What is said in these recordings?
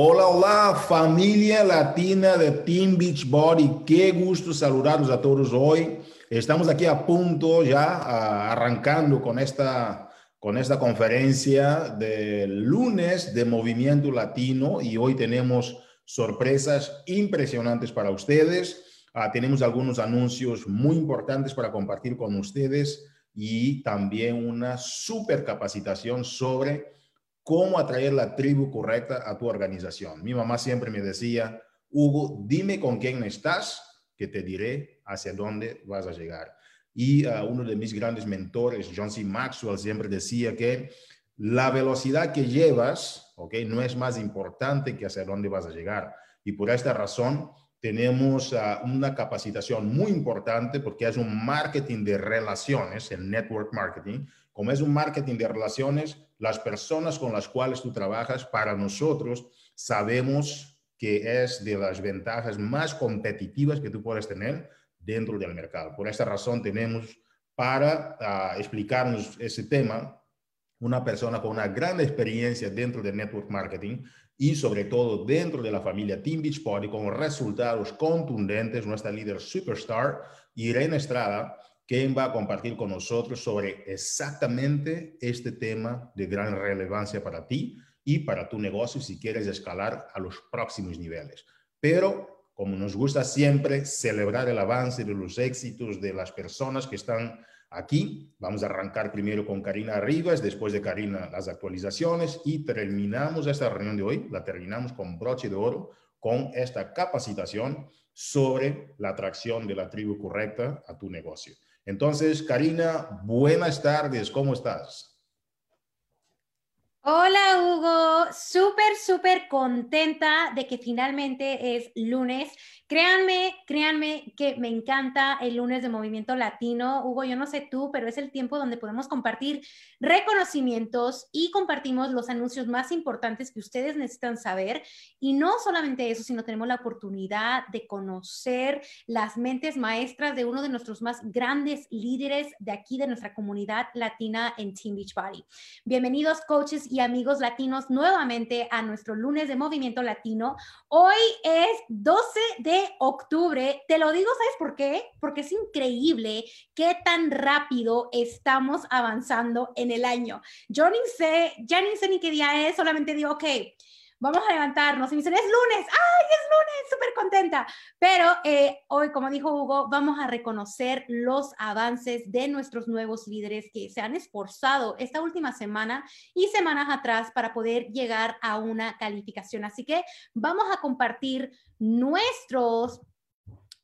Hola, hola, familia latina de Team Beachbody. Qué gusto saludarlos a todos hoy. Estamos aquí a punto ya, arrancando con esta, con esta conferencia del lunes de Movimiento Latino y hoy tenemos sorpresas impresionantes para ustedes. Ah, tenemos algunos anuncios muy importantes para compartir con ustedes y también una super capacitación sobre cómo atraer la tribu correcta a tu organización. Mi mamá siempre me decía, Hugo, dime con quién estás, que te diré hacia dónde vas a llegar. Y uh, uno de mis grandes mentores, John C. Maxwell, siempre decía que la velocidad que llevas, ¿ok? No es más importante que hacia dónde vas a llegar. Y por esta razón tenemos uh, una capacitación muy importante porque es un marketing de relaciones, el network marketing. Como es un marketing de relaciones, las personas con las cuales tú trabajas, para nosotros sabemos que es de las ventajas más competitivas que tú puedes tener dentro del mercado. Por esta razón tenemos para ah, explicarnos ese tema una persona con una gran experiencia dentro del network marketing y sobre todo dentro de la familia Team Beachbody con resultados contundentes, nuestra líder superstar, Irene Estrada, quien va a compartir con nosotros sobre exactamente este tema de gran relevancia para ti y para tu negocio si quieres escalar a los próximos niveles. Pero, como nos gusta siempre celebrar el avance de los éxitos de las personas que están aquí, vamos a arrancar primero con Karina Rivas, después de Karina las actualizaciones y terminamos esta reunión de hoy, la terminamos con broche de oro con esta capacitación sobre la atracción de la tribu correcta a tu negocio. Entonces, Karina, buenas tardes, ¿cómo estás? Hola Hugo, súper, súper contenta de que finalmente es lunes Créanme, créanme que me encanta el lunes de Movimiento Latino. Hugo, yo no sé tú, pero es el tiempo donde podemos compartir reconocimientos y compartimos los anuncios más importantes que ustedes necesitan saber. Y no solamente eso, sino tenemos la oportunidad de conocer las mentes maestras de uno de nuestros más grandes líderes de aquí, de nuestra comunidad latina en Team Beachbody. Bienvenidos, coaches y amigos latinos, nuevamente a nuestro lunes de Movimiento Latino. Hoy es 12 de octubre. Te lo digo, ¿sabes por qué? Porque es increíble qué tan rápido estamos avanzando en el año. Yo ni sé, ya ni sé ni qué día es, solamente digo, ok, vamos a levantarnos y me dicen, es lunes, ay, es lunes, súper contenta. Pero eh, hoy, como dijo Hugo, vamos a reconocer los avances de nuestros nuevos líderes que se han esforzado esta última semana y semanas atrás para poder llegar a una calificación. Así que vamos a compartir nuestros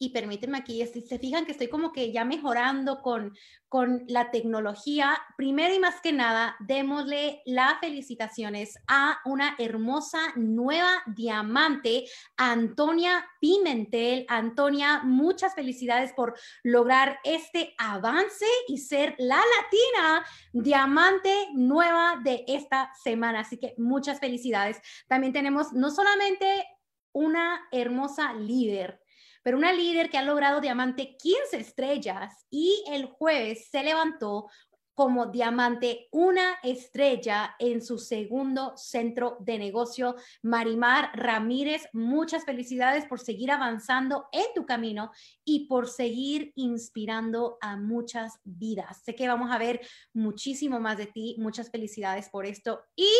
y permítanme aquí, si se fijan que estoy como que ya mejorando con, con la tecnología, primero y más que nada, démosle las felicitaciones a una hermosa nueva diamante, Antonia Pimentel. Antonia, muchas felicidades por lograr este avance y ser la latina diamante nueva de esta semana. Así que muchas felicidades. También tenemos no solamente una hermosa líder, pero una líder que ha logrado diamante 15 estrellas y el jueves se levantó como diamante una estrella en su segundo centro de negocio. Marimar Ramírez, muchas felicidades por seguir avanzando en tu camino y por seguir inspirando a muchas vidas. Sé que vamos a ver muchísimo más de ti. Muchas felicidades por esto. Y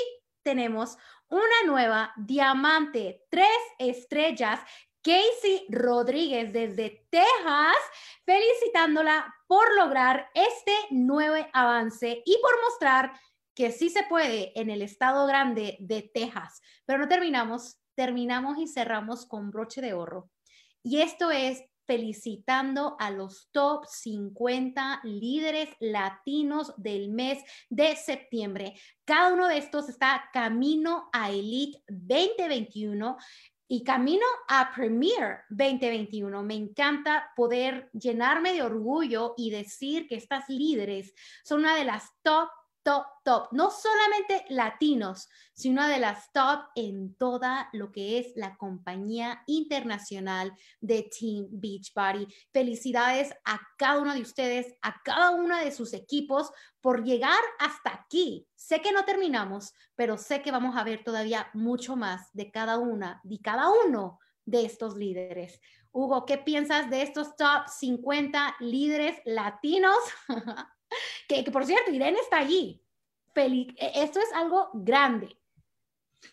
tenemos una nueva diamante, tres estrellas Casey Rodríguez desde Texas, felicitándola por lograr este nuevo avance y por mostrar que sí se puede en el estado grande de Texas. Pero no terminamos, terminamos y cerramos con broche de oro. Y esto es felicitando a los top 50 líderes latinos del mes de septiembre. Cada uno de estos está camino a Elite 2021 y camino a Premier 2021. Me encanta poder llenarme de orgullo y decir que estas líderes son una de las top top, top, no solamente latinos, sino de las top en toda lo que es la compañía internacional de Team Beachbody. Felicidades a cada uno de ustedes, a cada uno de sus equipos por llegar hasta aquí. Sé que no terminamos, pero sé que vamos a ver todavía mucho más de cada una, de cada uno de estos líderes. Hugo, ¿qué piensas de estos top 50 líderes latinos? que, por cierto, Irene está allí. E, esto es algo grande.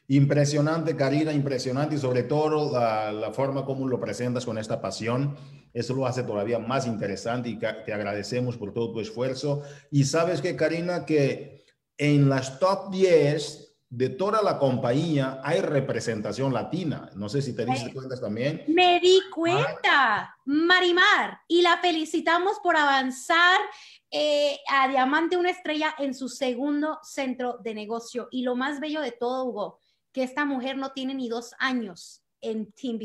Impresionante, Karina, impresionante y sobre todo la, la, forma como lo presentas con esta pasión. Eso lo hace todavía más interesante y te agradecemos por todo tu esfuerzo. Y sabes que, Karina, que en las top 10 de toda la compañía hay representación latina. No sé si te diste cuenta también. Me di cuenta, Marimar, y la felicitamos por avanzar eh, a Diamante una estrella en su segundo centro de negocio. Y lo más bello de todo, Hugo, que esta mujer no tiene ni dos años en Team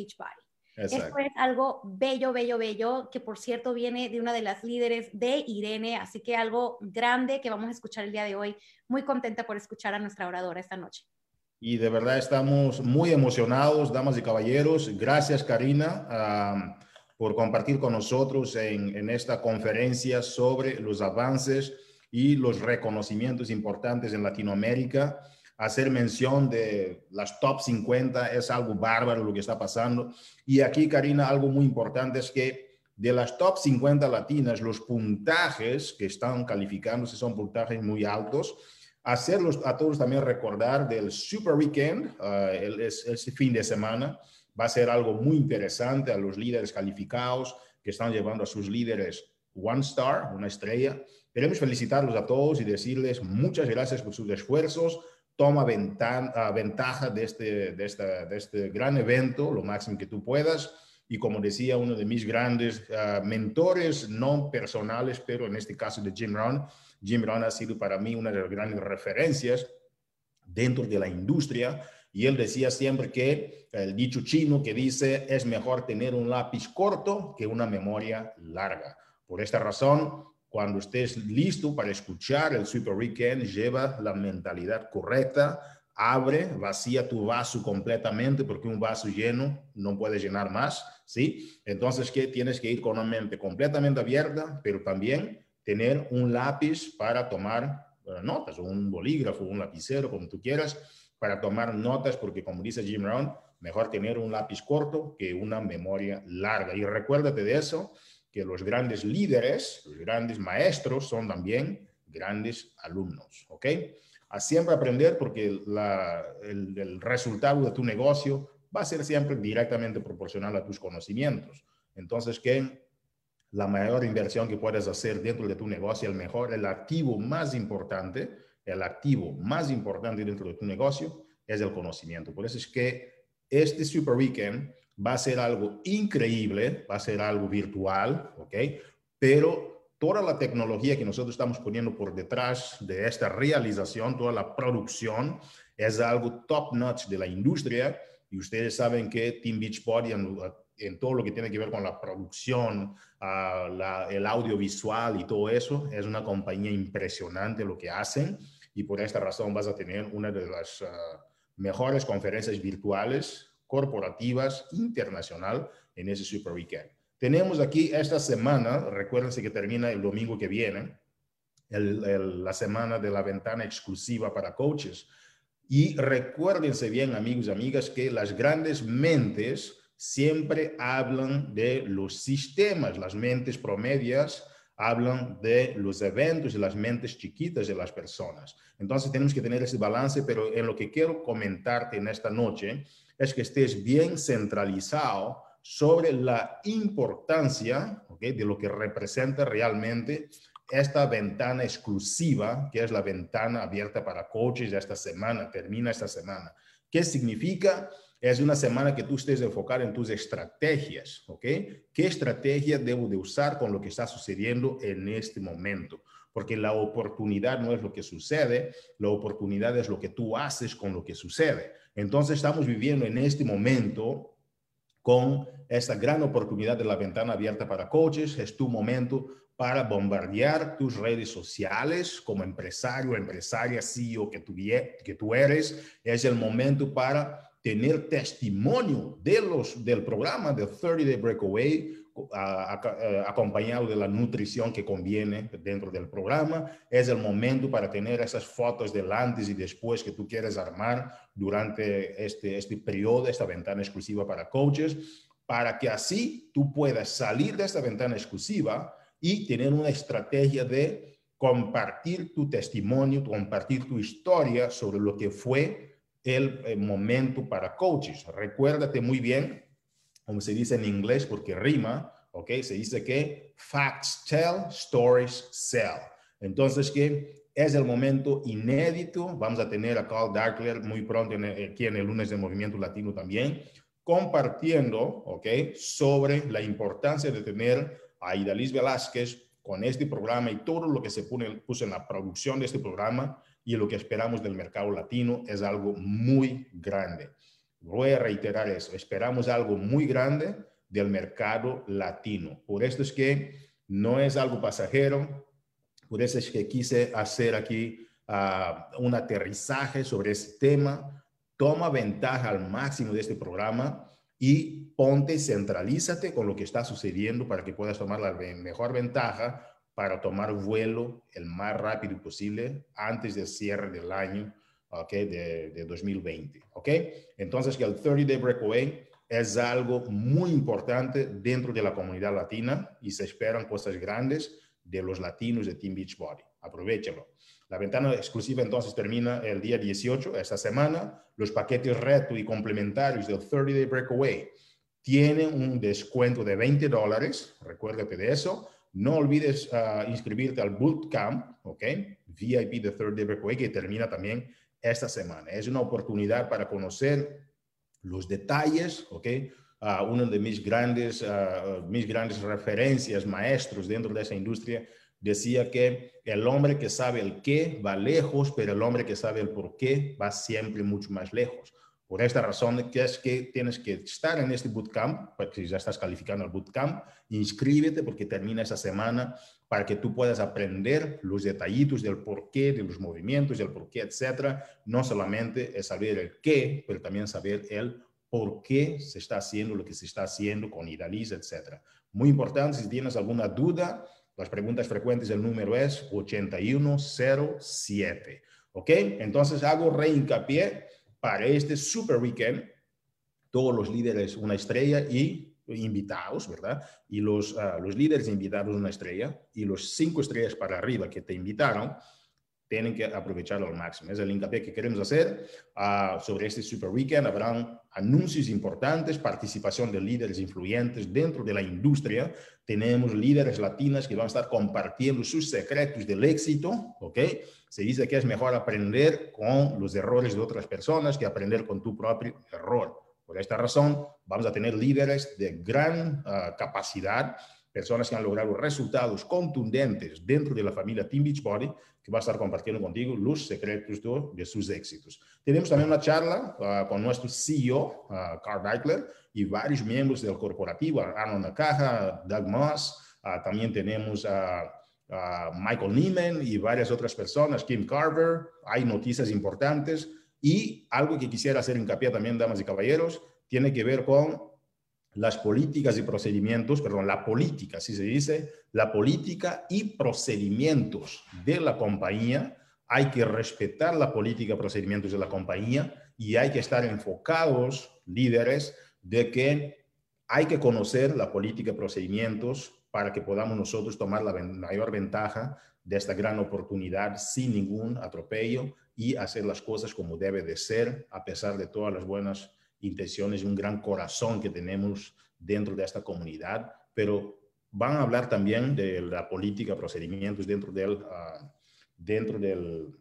Esto es algo bello, bello, bello, que por cierto viene de una de las líderes de Irene, así que algo grande que vamos a escuchar el día de hoy. Muy contenta por escuchar a nuestra oradora esta noche. Y de verdad estamos muy emocionados, damas y caballeros. Gracias, Karina, por compartir con nosotros en, en esta conferencia sobre los avances y los reconocimientos importantes en Latinoamérica hacer mención de las top 50 es algo bárbaro lo que está pasando. Y aquí, Karina, algo muy importante es que de las top 50 latinas, los puntajes que están calificándose son puntajes muy altos. Hacerlos a todos también recordar del Super Weekend, uh, el, ese fin de semana, va a ser algo muy interesante a los líderes calificados que están llevando a sus líderes One Star, una estrella. Queremos felicitarlos a todos y decirles muchas gracias por sus esfuerzos toma ventaja de este, de este gran evento lo máximo que tú puedas. Y como decía uno de mis grandes ah, mentores, no personales, pero en este caso de Jim Rohn, Jim Rohn ha sido para mí una de las grandes referencias dentro de la industria. Y él decía siempre que el dicho chino que dice es mejor tener un lápiz corto que una memoria larga. Por esta razón, cuando estés listo para escuchar el Super Weekend, lleva la mentalidad correcta, abre, vacía tu vaso completamente, porque un vaso lleno no puede llenar más, ¿sí? Entonces, ¿qué? Tienes que ir con una mente completamente abierta, pero también tener un lápiz para tomar eh, notas, un bolígrafo, un lapicero, como tú quieras, para tomar notas, porque como dice Jim Rohn, mejor tener un lápiz corto que una memoria larga. Y recuérdate de eso, que los grandes líderes, los grandes maestros son también grandes alumnos, ¿ok? A siempre aprender porque el, el, resultado de tu negocio va a ser siempre directamente proporcional a tus conocimientos. Entonces, que la mayor inversión que puedes hacer dentro de tu negocio, el mejor, el activo más importante, el activo más importante dentro de tu negocio es el conocimiento. Por eso es que este Super Weekend va a ser algo increíble, va a ser algo virtual, ¿ok? Pero toda la tecnología que nosotros estamos poniendo por detrás de esta realización, toda la producción, es algo top notch de la industria. Y ustedes saben que Team Beachbody en, en todo lo que tiene que ver con la producción, uh, el audiovisual y todo eso, es una compañía impresionante lo que hacen. Y por esta razón vas a tener una de las uh, mejores conferencias virtuales corporativas internacional en ese Super Weekend. Tenemos aquí esta semana, recuérdense que termina el domingo que viene, la semana de la ventana exclusiva para coaches. Y recuérdense bien, amigos y amigas, que las grandes mentes siempre hablan de los sistemas, las mentes promedias hablan de los eventos y las mentes chiquitas de las personas. Entonces tenemos que tener ese balance, pero en lo que quiero comentarte en esta noche es que estés bien centralizado sobre la importancia de lo que representa realmente esta ventana exclusiva, que es la ventana abierta para coaches de esta semana, termina esta semana. ¿Qué significa? Es una semana que tú estés enfocado en tus estrategias, ¿ok? ¿Qué estrategia debo de usar con lo que está sucediendo en este momento? Porque la oportunidad no es lo que sucede, la oportunidad es lo que tú haces con lo que sucede. Entonces estamos viviendo en este momento con esta gran oportunidad de la ventana abierta para coaches. Es tu momento para bombardear tus redes sociales como empresario, empresaria, CEO que tú, que tú eres. Es el momento para tener testimonio de los, del programa de 30 Day Breakaway, acompañado de la nutrición que conviene dentro del programa. Es el momento para tener esas fotos del antes y después que tú quieres armar durante este, este periodo, esta ventana exclusiva para coaches, para que así tú puedas salir de esta ventana exclusiva y tener una estrategia de compartir tu testimonio, compartir tu historia sobre lo que fue el momento para coaches. Recuérdate muy bien, como se dice en inglés, porque rima, ¿ok? Se dice que facts tell, stories sell. Entonces, que es el momento inédito. Vamos a tener a Carl Darkler muy pronto aquí en el lunes de Movimiento Latino también, compartiendo, ¿ok? Sobre la importancia de tener a Idalis Velázquez con este programa y todo lo que se puso en la producción de este programa y lo que esperamos del mercado latino es algo muy grande. Voy a reiterar eso, esperamos algo muy grande del mercado latino. Por esto es que no es algo pasajero, por eso es que quise hacer aquí uh, un aterrizaje sobre este tema. Toma ventaja al máximo de este programa y ponte, centralízate con lo que está sucediendo para que puedas tomar la mejor ventaja para tomar vuelo el más rápido posible antes del cierre del año okay, de, de 2020. ¿okay? Entonces, el 30 Day Breakaway es algo muy importante dentro de la comunidad latina y se esperan cosas grandes de los latinos de Team Beachbody. Aprovechalo. La ventana exclusiva entonces termina el día 18, esta semana. Los paquetes reto y complementarios del 30 Day Breakaway tienen un descuento de 20 dólares. Recuérdate de eso. No olvides uh, inscribirte al bootcamp, ¿ok? VIP de 30 Day Breakaway que termina también esta semana. Es una oportunidad para conocer los detalles, ¿ok? Uh, uno de mis grandes, uh, mis grandes referencias, maestros dentro de esa industria, decía que el hombre que sabe el qué va lejos, pero el hombre que sabe el por qué va siempre mucho más lejos. Por esta razón que es que tienes que estar en este bootcamp, porque si ya estás calificando al bootcamp, inscríbete porque termina esa semana para que tú puedas aprender los detallitos del por qué, de los movimientos, del por qué, etcétera. No solamente es saber el qué, pero también saber el por qué se está haciendo lo que se está haciendo con Idaliz, etcétera. Muy importante, si tienes alguna duda, las preguntas frecuentes, el número es 8107. ¿Ok? Entonces hago reincapié para este super weekend. Todos los líderes una estrella y invitados, ¿verdad? Y los, ah, los líderes invitados una estrella y los cinco estrellas para arriba que te invitaron tienen que aprovecharlo al máximo. Es el hincapié que queremos hacer uh, sobre este Super Weekend. Habrán anuncios importantes, participación de líderes influyentes dentro de la industria. Tenemos líderes latinas que van a estar compartiendo sus secretos del éxito, ¿ok? Se dice que es mejor aprender con los errores de otras personas que aprender con tu propio error. Por esta razón, vamos a tener líderes de gran uh, capacidad personas que han logrado resultados contundentes dentro de la familia Team Beachbody, que va a estar compartiendo contigo los secretos de, sus éxitos. Tenemos también una charla uh, con nuestro CEO, uh, Carl Deichler, y varios miembros del corporativo, Arnold Nakaja, Doug Moss, uh, también tenemos a Michael Neiman y varias otras personas, Kim Carver, hay noticias importantes y algo que quisiera hacer hincapié también, damas y caballeros, tiene que ver con las políticas y procedimientos, perdón, la política, así se dice, la política y procedimientos de la compañía. Hay que respetar la política procedimientos de la compañía y hay que estar enfocados, líderes, de que hay que conocer la política y procedimientos para que podamos nosotros tomar la mayor ventaja de esta gran oportunidad sin ningún atropello y hacer las cosas como debe de ser, a pesar de todas las buenas intenciones un gran corazón que tenemos dentro de esta comunidad, pero van a hablar también de la política, procedimientos dentro del, uh, dentro del,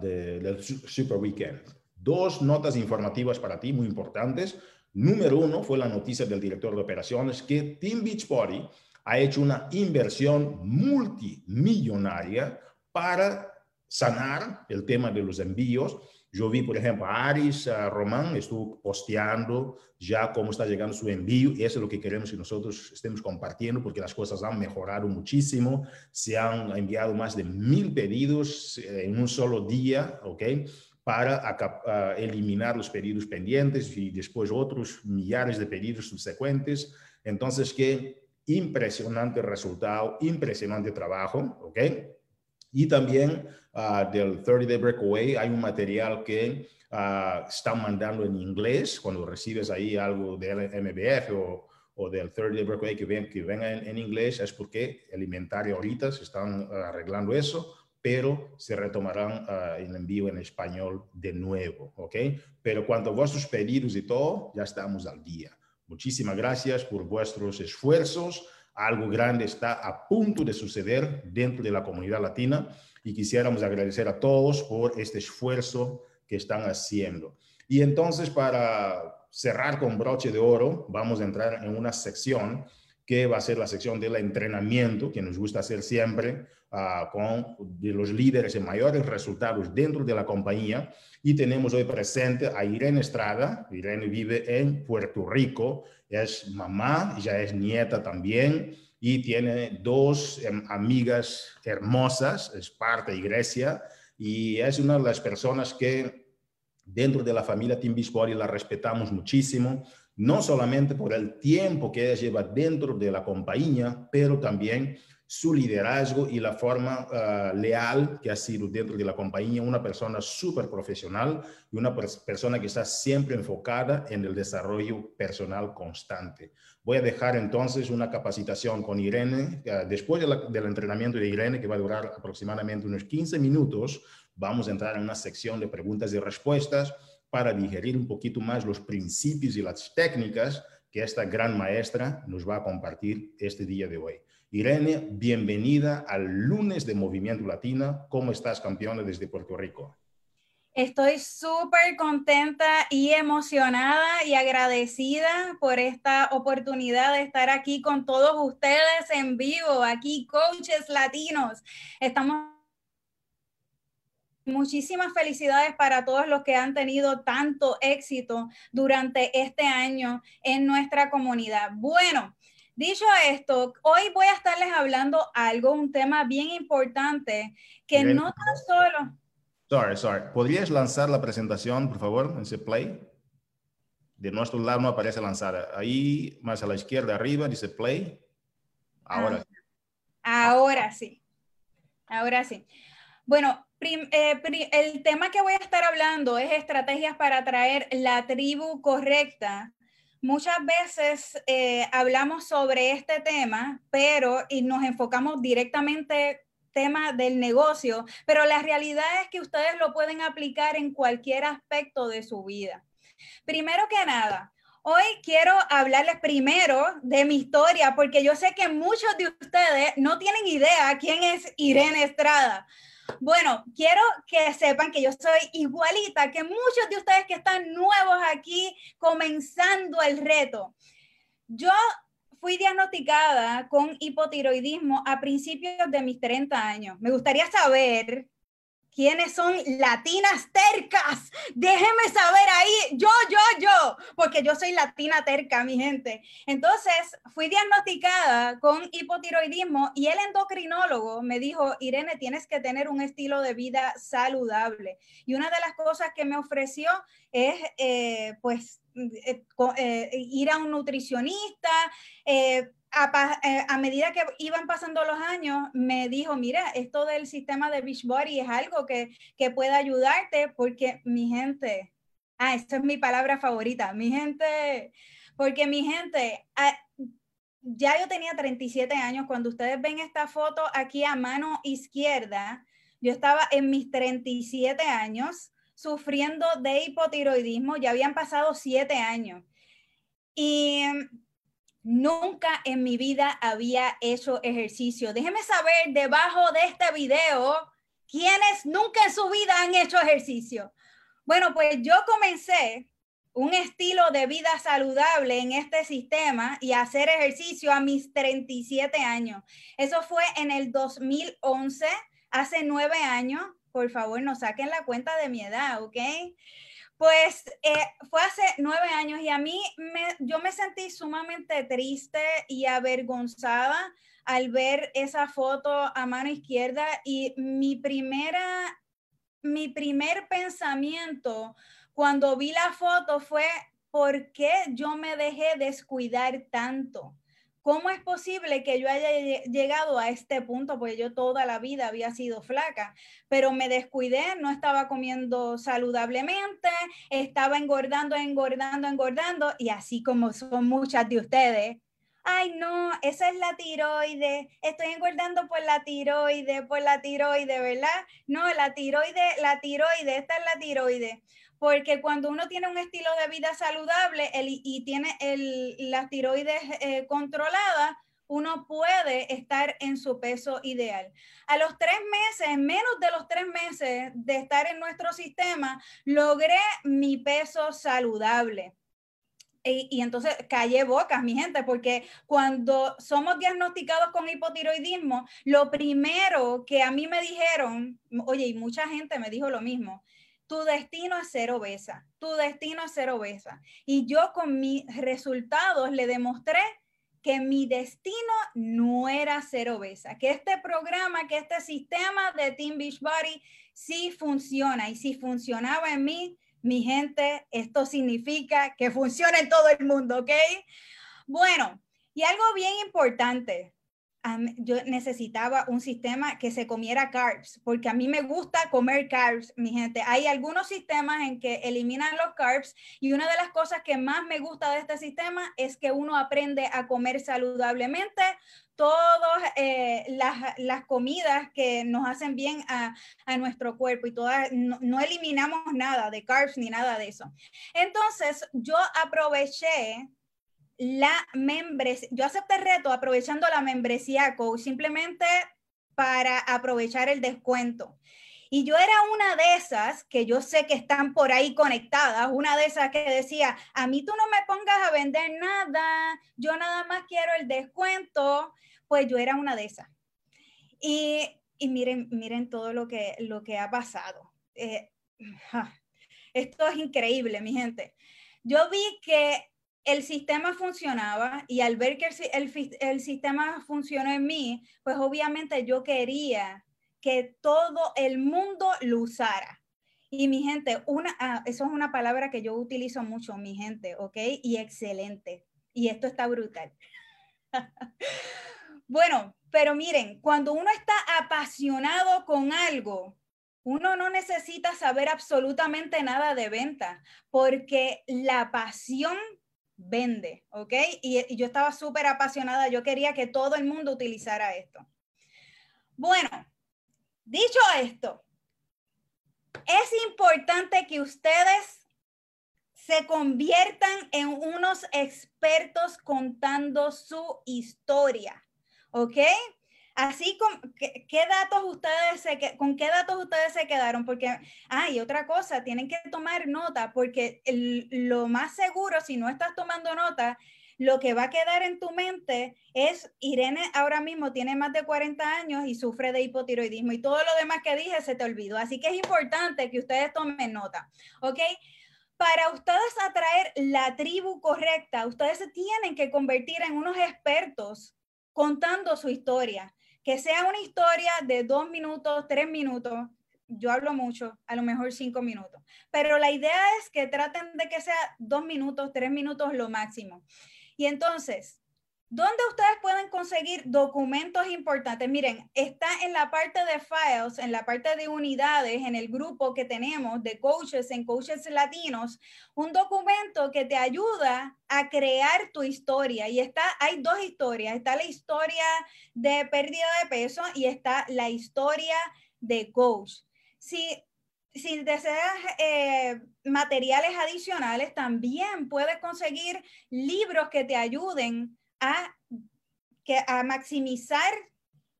de, del Super Weekend. Dos notas informativas para ti muy importantes. Número uno fue la noticia del director de operaciones que Team Beachbody ha hecho una inversión multimillonaria para sanar el tema de los envíos Yo vi, por ejemplo, Aris Román estuvo posteando ya cómo está llegando su envío y eso es lo que queremos que nosotros estemos compartiendo porque las cosas han mejorado muchísimo. Se han enviado más de mil pedidos eh, en un solo día, ¿ok? Para eliminar los pedidos pendientes y después otros millares de pedidos subsecuentes. Entonces, qué impresionante resultado, impresionante trabajo, ¿ok? Y también uh, del 30 Day Breakaway hay un material que uh, están mandando en inglés cuando recibes ahí algo del MBF o, del 30 Day Breakaway que, ven, venga en, inglés, es porque el inventario ahorita se están uh, arreglando eso, pero se retomarán el envío en español de nuevo, ¿ok? Pero cuanto a vuestros pedidos y todo, ya estamos al día. Muchísimas gracias por vuestros esfuerzos algo grande está a punto de suceder dentro de la comunidad latina y quisiéramos agradecer a todos por este esfuerzo que están haciendo. Y entonces, para cerrar con broche de oro, vamos a entrar en una sección que va a ser la sección del entrenamiento, que nos gusta hacer siempre uh, con de los líderes en mayores resultados dentro de la compañía. Y tenemos hoy presente a Irene Estrada. Irene vive en Puerto Rico, es mamá, ya es nieta también y tiene dos um, amigas hermosas, es parte de iglesia y es una de las personas que dentro de la familia Beachbody la respetamos muchísimo no solamente por el tiempo que ella lleva dentro de la compañía, pero también su liderazgo y la forma uh, leal que ha sido dentro de la compañía, una persona súper profesional y una persona que está siempre enfocada en el desarrollo personal constante. Voy a dejar entonces una capacitación con Irene, uh, después del entrenamiento de Irene, que va a durar aproximadamente unos 15 minutos, vamos a entrar en una sección de preguntas y respuestas para digerir un poquito más los principios y las técnicas que esta gran maestra nos va a compartir este día de hoy. Irene, bienvenida al lunes de Movimiento Latina. ¿Cómo estás, campeona, desde Puerto Rico? Estoy súper contenta y emocionada y agradecida por esta oportunidad de estar aquí con todos ustedes en vivo, aquí, coaches latinos. Estamos Muchísimas felicidades para todos los que han tenido tanto éxito durante este año en nuestra comunidad. Bueno, dicho esto, hoy voy a estarles hablando algo, un tema bien importante que no tan solo... Sorry, sorry. ¿Podrías lanzar la presentación, por favor, en ese play? De nuestro lado no aparece lanzada. Ahí, más a la izquierda, arriba, dice play. Ahora. Ah, ahora sí. Ahora sí. Bueno, eh, el tema que voy a estar hablando es estrategias para atraer la tribu correcta. Muchas veces eh, hablamos sobre este tema, pero y nos enfocamos directamente tema del negocio, pero la realidad es que ustedes lo pueden aplicar en cualquier aspecto de su vida. Primero que nada, hoy quiero hablarles primero de mi historia, porque yo sé que muchos de ustedes no tienen idea quién es Irene Estrada. Bueno, quiero que sepan que yo soy igualita que muchos de ustedes que están nuevos aquí comenzando el reto. Yo fui diagnosticada con hipotiroidismo a principios de mis 30 años. Me gustaría saber ¿Quiénes son latinas tercas? Déjenme saber ahí, yo, yo, yo, porque yo soy latina terca, mi gente. Entonces, fui diagnosticada con hipotiroidismo y el endocrinólogo me dijo, Irene, tienes que tener un estilo de vida saludable. Y una de las cosas que me ofreció es, eh, pues, eh, eh, ir a un nutricionista, eh, a, medida que iban pasando los años, me dijo, mira, esto del sistema de Beachbody es algo que, que puede ayudarte porque mi gente, ah, esta es mi palabra favorita, mi gente, porque mi gente, ah, ya yo tenía 37 años, cuando ustedes ven esta foto aquí a mano izquierda, yo estaba en mis 37 años sufriendo de hipotiroidismo, ya habían pasado 7 años. Y Nunca en mi vida había hecho ejercicio. Déjeme saber debajo de este video quiénes nunca en su vida han hecho ejercicio. Bueno, pues yo comencé un estilo de vida saludable en este sistema y hacer ejercicio a mis 37 años. Eso fue en el 2011, hace nueve años. Por favor, no saquen la cuenta de mi edad, ¿ok? Pues eh, fue hace nueve años y a mí me, yo me sentí sumamente triste y avergonzada al ver esa foto a mano izquierda y mi primera, mi primer pensamiento cuando vi la foto fue, ¿por qué yo me dejé descuidar tanto? ¿Cómo es posible que yo haya llegado a este punto? Porque yo toda la vida había sido flaca, pero me descuidé, no estaba comiendo saludablemente, estaba engordando, engordando, engordando, y así como son muchas de ustedes. Ay, no, esa es la tiroide. Estoy engordando por la tiroide, por la tiroide, ¿verdad? No, la tiroide, la tiroide, esta es la tiroide porque cuando uno tiene un estilo de vida saludable y tiene el, la tiroides eh, controlada, uno puede estar en su peso ideal. A los tres meses, menos de los tres meses de estar en nuestro sistema, logré mi peso saludable. Y, y, entonces callé bocas, mi gente, porque cuando somos diagnosticados con hipotiroidismo, lo primero que a mí me dijeron, oye, y mucha gente me dijo lo mismo, tu destino es ser obesa, tu destino es ser obesa. Y yo con mis resultados le demostré que mi destino no era ser obesa, que este programa, que este sistema de Team Beachbody sí funciona y si funcionaba en mí, mi gente, esto significa que funciona en todo el mundo, ¿ok? Bueno, y algo bien importante, yo necesitaba un sistema que se comiera carbs, porque a mí me gusta comer carbs, mi gente. Hay algunos sistemas en que eliminan los carbs y una de las cosas que más me gusta de este sistema es que uno aprende a comer saludablemente todas eh, las, las, comidas que nos hacen bien a, a nuestro cuerpo y todas, no, no, eliminamos nada de carbs ni nada de eso. Entonces, yo aproveché la membresía, yo acepté el reto aprovechando la membresía coach simplemente para aprovechar el descuento. Y yo era una de esas que yo sé que están por ahí conectadas, una de esas que decía, a mí tú no me pongas a vender nada, yo nada más quiero el descuento, pues yo era una de esas. Y, y miren, miren todo lo que, lo que ha pasado. Eh, esto es increíble, mi gente. Yo vi que el sistema funcionaba y al ver que el, sistema funcionó en mí, pues obviamente yo quería que todo el mundo lo usara. Y mi gente, una, ah, eso es una palabra que yo utilizo mucho, mi gente, ¿ok? Y excelente. Y esto está brutal. bueno, pero miren, cuando uno está apasionado con algo, uno no necesita saber absolutamente nada de venta, porque la pasión vende, ¿ok? Y, yo estaba súper apasionada, yo quería que todo el mundo utilizara esto. Bueno, dicho esto, es importante que ustedes se conviertan en unos expertos contando su historia, ¿ok? Así con qué, datos ustedes se, con qué datos ustedes se quedaron, porque hay otra cosa, tienen que tomar nota, porque lo más seguro, si no estás tomando nota, lo que va a quedar en tu mente es, Irene ahora mismo tiene más de 40 años y sufre de hipotiroidismo y todo lo demás que dije se te olvidó. Así que es importante que ustedes tomen nota, ¿ok? Para ustedes atraer la tribu correcta, ustedes se tienen que convertir en unos expertos contando su historia que sea una historia de dos minutos, tres minutos, yo hablo mucho, a lo mejor cinco minutos, pero la idea es que traten de que sea dos minutos, tres minutos lo máximo. Y entonces, ¿Dónde ustedes pueden conseguir documentos importantes? Miren, está en la parte de files, en la parte de unidades, en el grupo que tenemos de coaches en coaches latinos, un documento que te ayuda a crear tu historia. Y está, hay dos historias. Está la historia de pérdida de peso y está la historia de coach. Si si deseas eh, materiales adicionales, también puedes conseguir libros que te ayuden a, que, a maximizar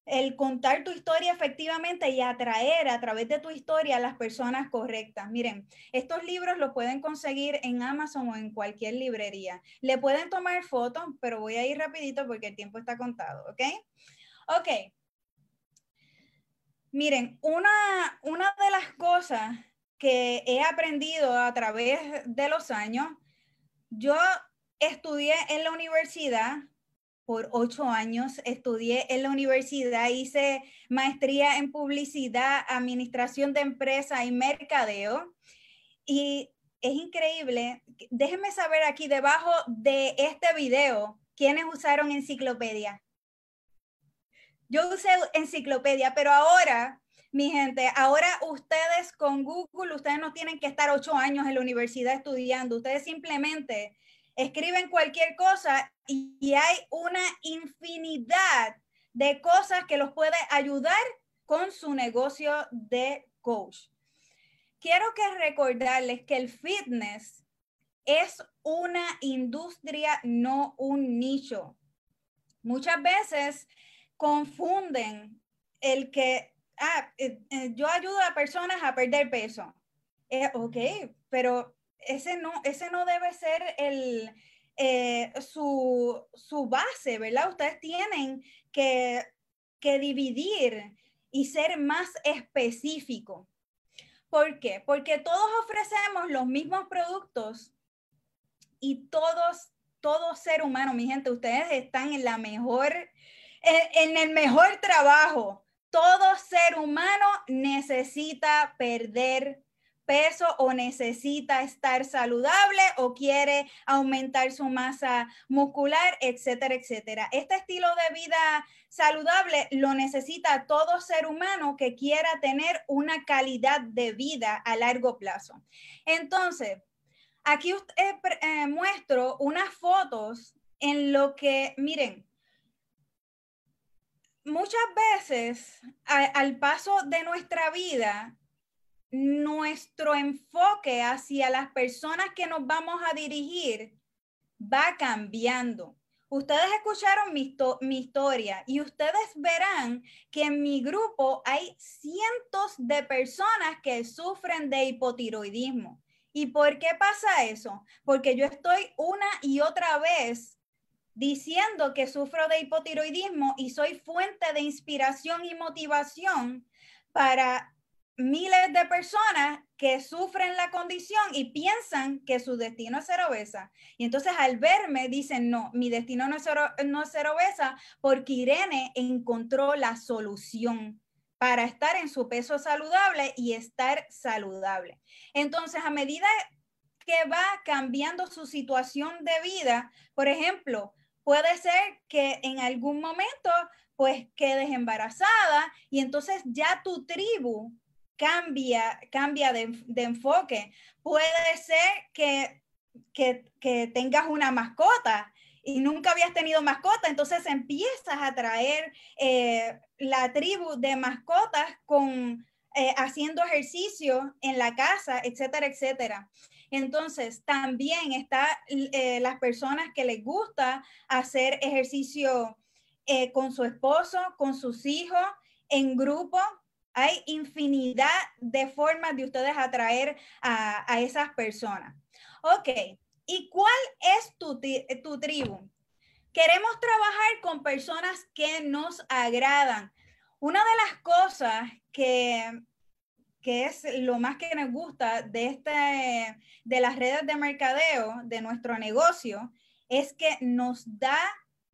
el contar tu historia efectivamente y atraer a través de tu historia a las personas correctas. Miren, estos libros los pueden conseguir en Amazon o en cualquier librería. Le pueden tomar fotos, pero voy a ir rapidito porque el tiempo está contado, ¿ok? Ok. Miren, una, una de las cosas que he aprendido a través de los años, yo estudié en la universidad por ocho años, estudié en la universidad, hice maestría en publicidad, administración de empresa y mercadeo. Y es increíble. Déjenme saber aquí debajo de este video, ¿quiénes usaron enciclopedia? Yo usé enciclopedia, pero ahora, mi gente, ahora ustedes con Google, ustedes no tienen que estar ocho años en la universidad estudiando, ustedes simplemente escriben cualquier cosa y, hay una infinidad de cosas que los puede ayudar con su negocio de coach. Quiero que recordarles que el fitness es una industria, no un nicho. Muchas veces confunden el que, ah, eh, eh, yo ayudo a personas a perder peso. Eh, ok, pero ese no, ese no debe ser el, eh, su, base, ¿verdad? Ustedes tienen que, que dividir y ser más específico. ¿Por qué? Porque todos ofrecemos los mismos productos y todos, todo ser humano, mi gente, ustedes están en la mejor, en el mejor trabajo. Todo ser humano necesita perder peso o necesita estar saludable o quiere aumentar su masa muscular, etcétera, etcétera. Este estilo de vida saludable lo necesita todo ser humano que quiera tener una calidad de vida a largo plazo. Entonces, aquí eh, eh, muestro unas fotos en lo que, miren, muchas veces al paso de nuestra vida, nuestro enfoque hacia las personas que nos vamos a dirigir va cambiando. Ustedes escucharon mi, historia y ustedes verán que en mi grupo hay cientos de personas que sufren de hipotiroidismo. ¿Y por qué pasa eso? Porque yo estoy una y otra vez diciendo que sufro de hipotiroidismo y soy fuente de inspiración y motivación para miles de personas que sufren la condición y piensan que su destino es ser obesa. Y entonces al verme dicen, no, mi destino no es ser, no es ser obesa porque Irene encontró la solución para estar en su peso saludable y estar saludable. Entonces, a medida que va cambiando su situación de vida, por ejemplo, puede ser que en algún momento pues quedes embarazada y entonces ya tu tribu cambia, cambia de, enfoque. Puede ser que, que, tengas una mascota y nunca habías tenido mascota, entonces empiezas a traer eh, la tribu de mascotas con eh, haciendo ejercicio en la casa, etcétera, etcétera. Entonces, también está eh, las personas que les gusta hacer ejercicio con su esposo, con sus hijos, en grupo, hay infinidad de formas de ustedes atraer a, esas personas. Ok, ¿y cuál es tu, tu tribu? Queremos trabajar con personas que nos agradan. Una de las cosas que, que es lo más que nos gusta de, este, de las redes de mercadeo, de nuestro negocio, es que nos da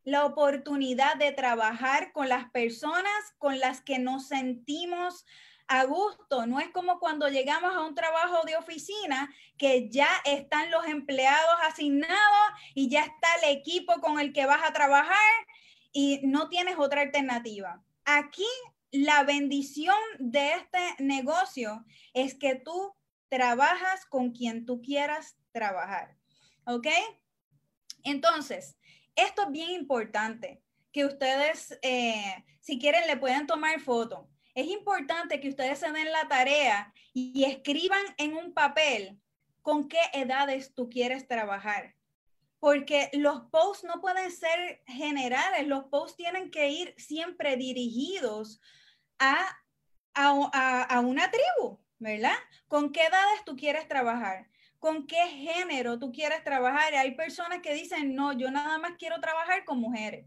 la oportunidad de trabajar con las personas con las que nos sentimos a gusto. No es como cuando llegamos a un trabajo de oficina que ya están los empleados asignados y ya está el equipo con el que vas a trabajar y no tienes otra alternativa. Aquí la bendición de este negocio es que tú trabajas con quien tú quieras trabajar. ¿Ok? Entonces, esto es bien importante, que ustedes, eh, si quieren, le pueden tomar foto. Es importante que ustedes se den la tarea y escriban en un papel con qué edades tú quieres trabajar. Porque los posts no pueden ser generales, los posts tienen que ir siempre dirigidos a, a, a una tribu, ¿verdad? ¿Con qué edades tú quieres trabajar? Con qué género tú quieres trabajar. Hay personas que dicen, no, yo nada más quiero trabajar con mujeres.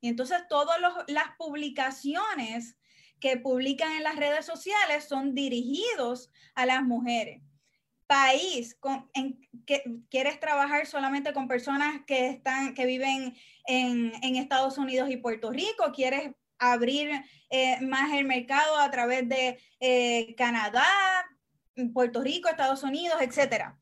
Y entonces todas las publicaciones que publican en las redes sociales son dirigidos a las mujeres. País con, en, que quieres trabajar solamente con personas que están, que viven en, en Estados Unidos y Puerto Rico, quieres abrir eh, más el mercado a través de eh, Canadá, Puerto Rico, Estados Unidos, etcétera.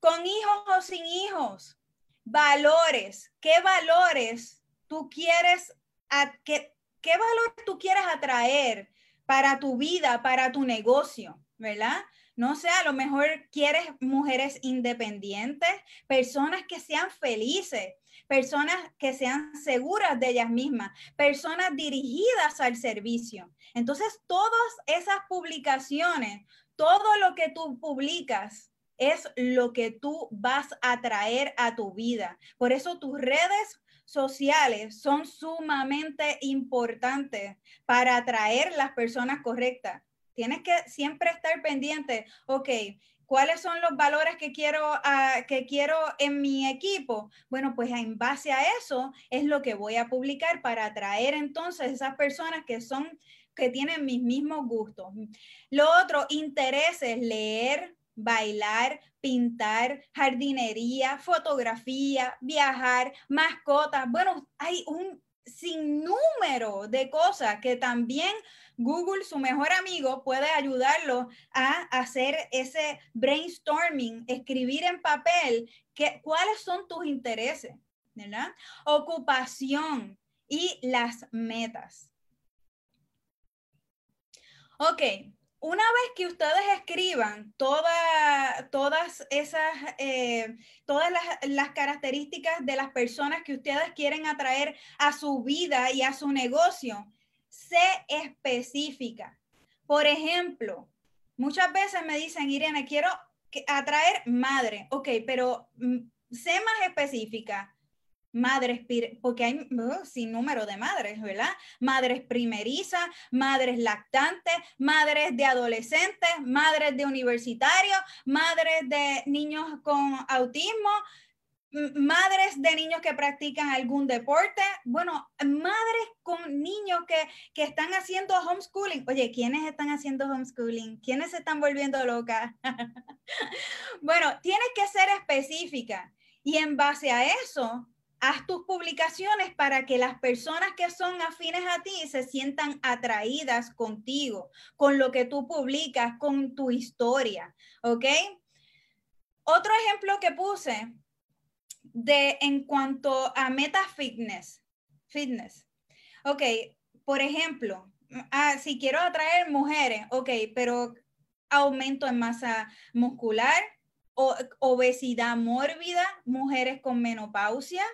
Con hijos o sin hijos, valores, ¿qué valores tú quieres, a, qué, qué valores tú quieres atraer para tu vida, para tu negocio, ¿verdad? No sé, a lo mejor quieres mujeres independientes, personas que sean felices, personas que sean seguras de ellas mismas, personas dirigidas al servicio. Entonces, todas esas publicaciones, todo lo que tú publicas es lo que tú vas a traer a tu vida. Por eso tus redes sociales son sumamente importantes para atraer las personas correctas. Tienes que siempre estar pendiente, ok, ¿cuáles son los valores que quiero, uh, que quiero en mi equipo? Bueno, pues en base a eso es lo que voy a publicar para atraer entonces esas personas que son que tienen mis mismos gustos. Lo otro, intereses, leer, bailar, pintar, jardinería, fotografía, viajar, mascotas. Bueno, hay un sinnúmero de cosas que también Google, su mejor amigo, puede ayudarlo a hacer ese brainstorming, escribir en papel que, cuáles son tus intereses, ¿verdad? Ocupación y las metas. Ok, una vez que ustedes escriban todas esas, eh, todas las, características de las personas que ustedes quieren atraer a su vida y a su negocio, sé específica. Por ejemplo, muchas veces me dicen, Irene, quiero atraer madre. Ok, pero mm, sé más específica madres, porque hay sin número de madres, ¿verdad? Madres primerizas, madres lactantes, madres de adolescentes, madres de universitarios, madres de niños con autismo, madres de niños que practican algún deporte, bueno, madres con niños que, que, están haciendo homeschooling. Oye, ¿quiénes están haciendo homeschooling? ¿Quiénes se están volviendo locas? bueno, tienes que ser específica y en base a eso, haz tus publicaciones para que las personas que son afines a ti se sientan atraídas contigo, con lo que tú publicas, con tu historia, ¿ok? Otro ejemplo que puse de en cuanto a meta fitness, fitness. Ok, por ejemplo, ah, si quiero atraer mujeres, ok, pero aumento en masa muscular, obesidad mórbida, mujeres con menopausia,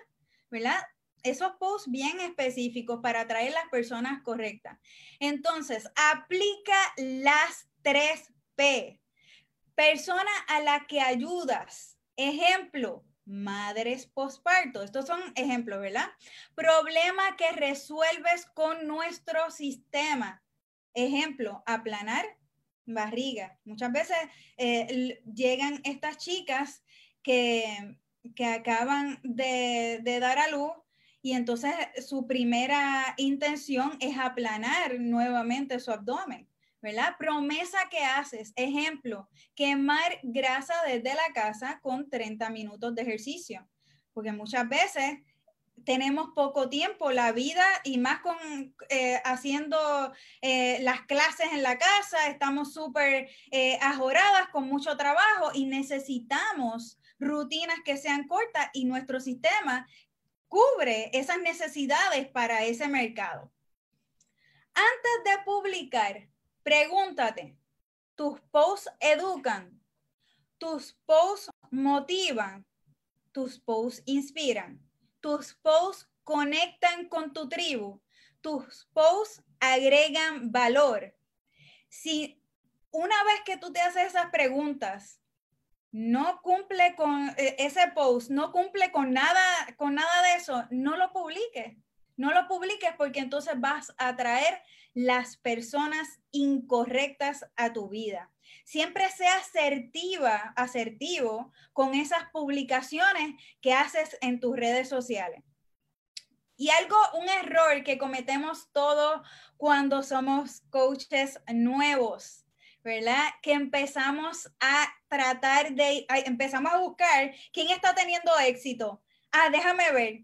¿verdad? Esos posts bien específicos para atraer las personas correctas. Entonces, aplica las tres P. Persona a la que ayudas. Ejemplo, madres posparto. Estos son ejemplos, ¿verdad? Problema que resuelves con nuestro sistema. Ejemplo, aplanar barriga. Muchas veces eh, llegan estas chicas que que acaban de, dar a luz y entonces su primera intención es aplanar nuevamente su abdomen, ¿verdad? Promesa que haces, ejemplo, quemar grasa desde la casa con 30 minutos de ejercicio, porque muchas veces tenemos poco tiempo, la vida y más con eh, haciendo eh, las clases en la casa, estamos súper eh, ajoradas con mucho trabajo y necesitamos rutinas que sean cortas y nuestro sistema cubre esas necesidades para ese mercado. Antes de publicar, pregúntate, ¿tus posts educan? ¿Tus posts motivan? ¿Tus posts inspiran? ¿Tus posts conectan con tu tribu? ¿Tus posts agregan valor? Si una vez que tú te haces esas preguntas, no cumple con eh, ese post, no cumple con nada, con nada de eso, no lo publiques. No lo publiques porque entonces vas a atraer las personas incorrectas a tu vida. Siempre sea asertiva, asertivo con esas publicaciones que haces en tus redes sociales. Y algo, un error que cometemos todos cuando somos coaches nuevos, ¿verdad? Que empezamos a tratar de, empezamos a buscar quién está teniendo éxito. Ah, déjame ver.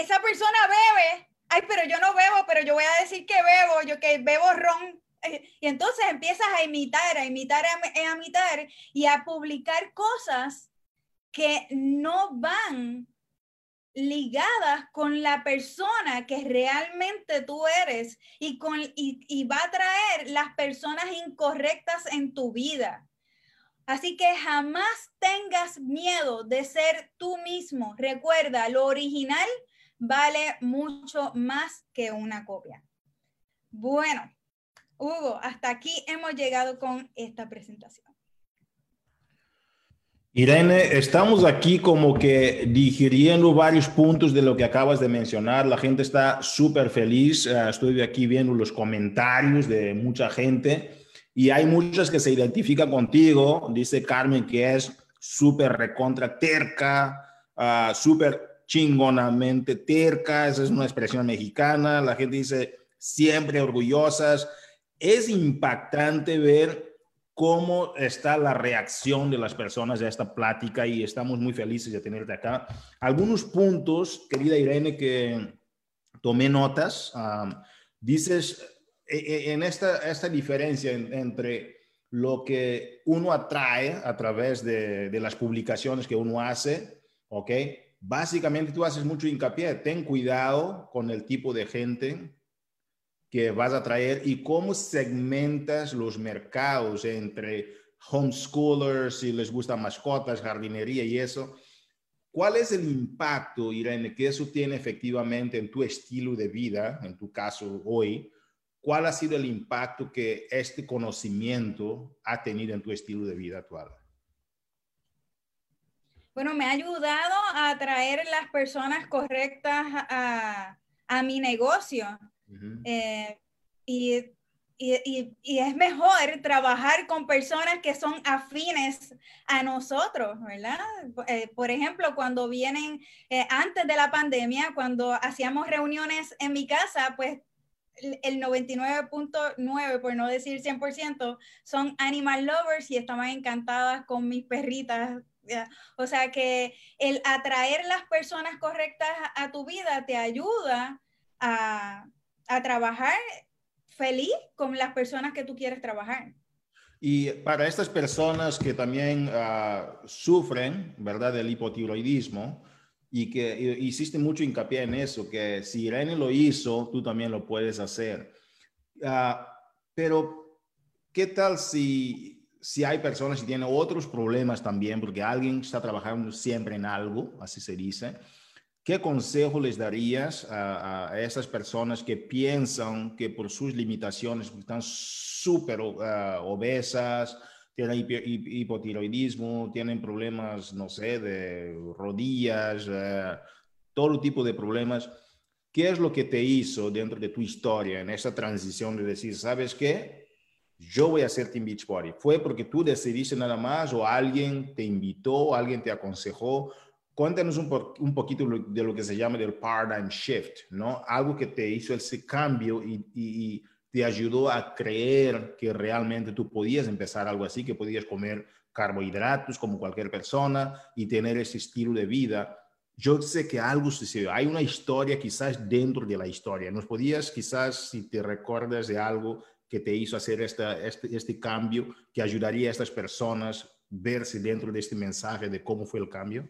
Esa persona bebe. Ay, pero yo no bebo, pero yo voy a decir que bebo, yo que bebo ron. Eh, y entonces empiezas a imitar, a imitar, a, a imitar y a publicar cosas que no van ligadas con la persona que realmente tú eres y, con, y, va a traer las personas incorrectas en tu vida. Así que jamás tengas miedo de ser tú mismo. Recuerda, lo original vale mucho más que una copia. Bueno, Hugo, hasta aquí hemos llegado con esta presentación. Irene, estamos aquí como que digiriendo varios puntos de lo que acabas de mencionar. La gente está súper feliz. Eh, estoy aquí viendo los comentarios de mucha gente y hay muchas que se identifican contigo. Dice Carmen que es súper recontra terca, uh, súper chingonamente terca. Esa es una expresión mexicana. La gente dice siempre orgullosas. Es impactante ver cómo está la reacción de las personas a esta plática y estamos muy felices de tenerte acá. Algunos puntos, querida Irene, que tomé notas. dices, e, e, en esta, esta diferencia entre lo que uno atrae a través de, de las publicaciones que uno hace, ¿ok? Básicamente tú haces mucho hincapié, ten cuidado con el tipo de gente que vas a traer y cómo segmentas los mercados entre homeschoolers, si les gustan mascotas, jardinería y eso. ¿Cuál es el impacto, Irene, que eso tiene efectivamente en tu estilo de vida, en tu caso hoy? ¿Cuál ha sido el impacto que este conocimiento ha tenido en tu estilo de vida actual? Bueno, me ha ayudado a atraer las personas correctas a, a mi negocio. Eh, y, y, y, es mejor trabajar con personas que son afines a nosotros, ¿verdad? Eh, por ejemplo, cuando vienen eh, antes de la pandemia, cuando hacíamos reuniones en mi casa, pues el 99.9, por no decir 100%, son animal lovers y estaban encantadas con mis perritas. O sea que el atraer las personas correctas a tu vida te ayuda a, a trabajar feliz con las personas que tú quieres trabajar. Y para estas personas que también uh, sufren, ¿verdad?, del hipotiroidismo, y que hiciste mucho hincapié en eso, que si Irene lo hizo, tú también lo puedes hacer. Uh, pero, ¿qué tal si, si hay personas que tienen otros problemas también, porque alguien está trabajando siempre en algo, así se dice, ¿Qué consejo les darías a, esas personas que piensan que por sus limitaciones están súper uh, obesas, tienen hipotiroidismo, tienen problemas, no sé, de rodillas, uh, todo tipo de problemas? ¿Qué es lo que te hizo dentro de tu historia en esa transición de decir, ¿sabes qué? Yo voy a hacer Team Beachbody. ¿Fue porque tú decidiste nada más o alguien te invitó, alguien te aconsejó? Cuéntanos un, un, poquito de lo que se llama el paradigm shift, ¿no? Algo que te hizo ese cambio y, y, te ayudó a creer que realmente tú podías empezar algo así, que podías comer carbohidratos como cualquier persona y tener ese estilo de vida. Yo sé que algo sucedió. Hay una historia quizás dentro de la historia. ¿Nos podías quizás, si te recuerdas de algo que te hizo hacer esta, este, este cambio, que ayudaría a estas personas verse dentro de este mensaje de cómo fue el cambio?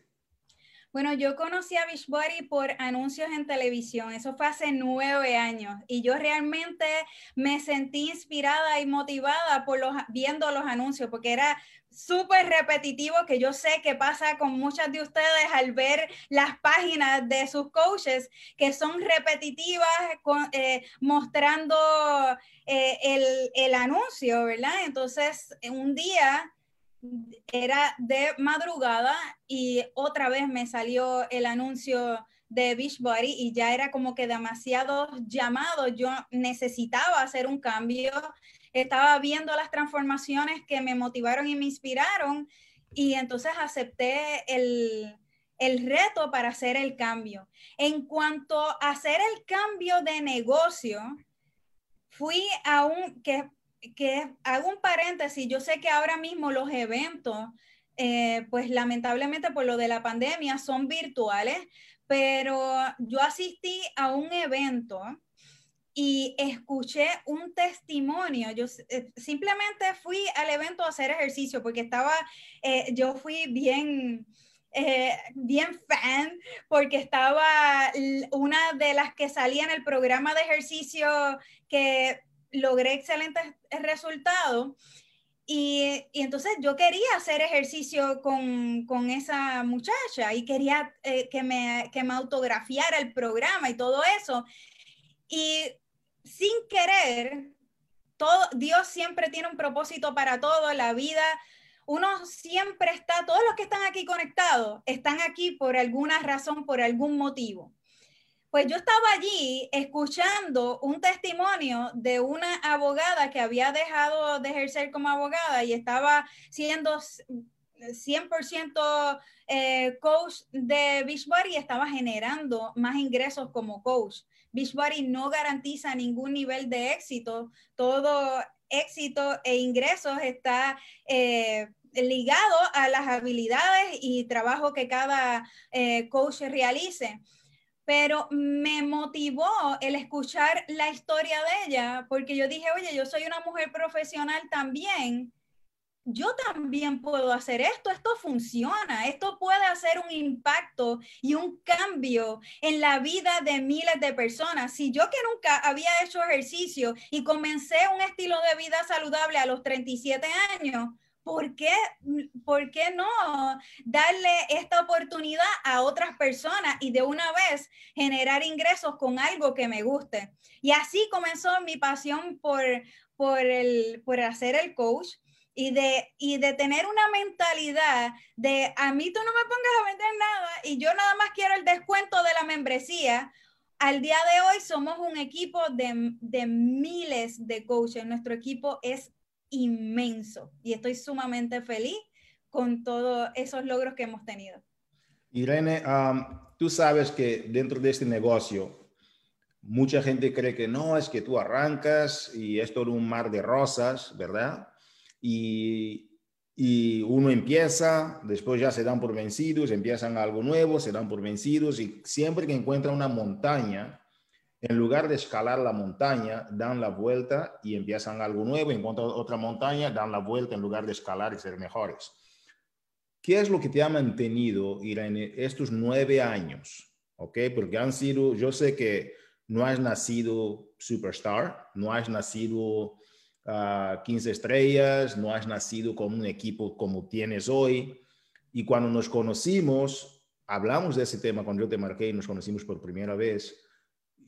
Bueno, yo conocí a Beachbody por anuncios en televisión, eso fue hace nueve años y yo realmente me sentí inspirada y motivada por los, viendo los anuncios porque era súper repetitivo que yo sé que pasa con muchas de ustedes al ver las páginas de sus coaches que son repetitivas eh, mostrando eh, el, el anuncio, ¿verdad? Entonces, un día era de madrugada y otra vez me salió el anuncio de Beachbody y ya era como que demasiado llamado. Yo necesitaba hacer un cambio. Estaba viendo las transformaciones que me motivaron y me inspiraron y entonces acepté el, el reto para hacer el cambio. En cuanto a hacer el cambio de negocio, fui a un, que, que hago un paréntesis, yo sé que ahora mismo los eventos, eh, pues lamentablemente por lo de la pandemia son virtuales, pero yo asistí a un evento y escuché un testimonio. Yo eh, simplemente fui al evento a hacer ejercicio porque estaba, eh, yo fui bien, bien fan porque estaba una de las que salía en el programa de ejercicio que logré excelentes resultados. Y, entonces yo quería hacer ejercicio con, con esa muchacha y quería que, me, que me autografiara el programa y todo eso. Y sin querer, todo, Dios siempre tiene un propósito para todo, la vida, uno siempre está, todos los que están aquí conectados, están aquí por alguna razón, por algún motivo. Pues yo estaba allí escuchando un testimonio de una abogada que había dejado de ejercer como abogada y estaba siendo 100% eh, coach de Beachbody y estaba generando más ingresos como coach. Beachbody no garantiza ningún nivel de éxito. Todo éxito e ingresos está eh, ligado a las habilidades y trabajo que cada eh, coach realice. Pero me motivó el escuchar la historia de ella, porque yo dije, oye, yo soy una mujer profesional también yo también puedo hacer esto, esto funciona, esto puede hacer un impacto y un cambio en la vida de miles de personas. Si yo que nunca había hecho ejercicio y comencé un estilo de vida saludable a los 37 años, ¿por qué, ¿por qué no darle esta oportunidad a otras personas y de una vez generar ingresos con algo que me guste? Y así comenzó mi pasión por, por, el, por hacer el coach y de, y de tener una mentalidad de a mí tú no me pongas a vender nada y yo nada más quiero el descuento de la membresía. Al día de hoy somos un equipo de, de miles de coaches. Nuestro equipo es inmenso y estoy sumamente feliz con todos esos logros que hemos tenido. Irene, tú sabes que dentro de este negocio, mucha gente cree que no, es que tú arrancas y es todo un mar de rosas, ¿verdad? y, uno empieza, después ya se dan por vencidos, empiezan algo nuevo, se dan por vencidos y siempre que encuentran una montaña, en lugar de escalar la montaña, dan la vuelta y empiezan algo nuevo, encuentran otra montaña, dan la vuelta en lugar de escalar y ser mejores. ¿Qué es lo que te ha mantenido, Irene, estos nueve años? ¿Ok? Porque han sido, yo sé que no has nacido superstar, no has nacido 15 estrellas, no has nacido con un equipo como tienes hoy. Y cuando nos conocimos, hablamos de ese tema cuando yo te marqué y nos conocimos por primera vez.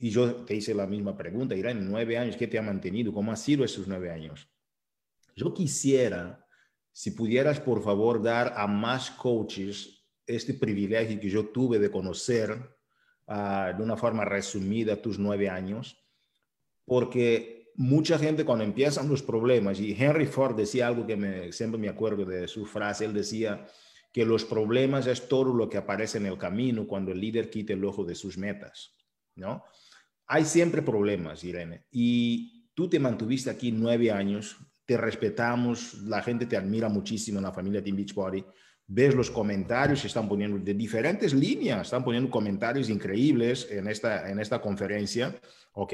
Y yo te hice la misma pregunta, Irán, nueve años, ¿qué te ha mantenido? ¿Cómo han sido esos nueve años? Yo quisiera, si pudieras, por favor, dar a más coaches este privilegio que yo tuve de conocer ah, de una forma resumida tus nueve años, porque mucha gente cuando empiezan los problemas, y Henry Ford decía algo que me, siempre me acuerdo de su frase, él decía que los problemas es todo lo que aparece en el camino cuando el líder quita el ojo de sus metas, ¿no? Hay siempre problemas, Irene, y tú te mantuviste aquí nueve años, te respetamos, la gente te admira muchísimo en la familia Team Beachbody, ves los comentarios, se están poniendo de diferentes líneas, están poniendo comentarios increíbles en esta, en esta conferencia, ¿ok?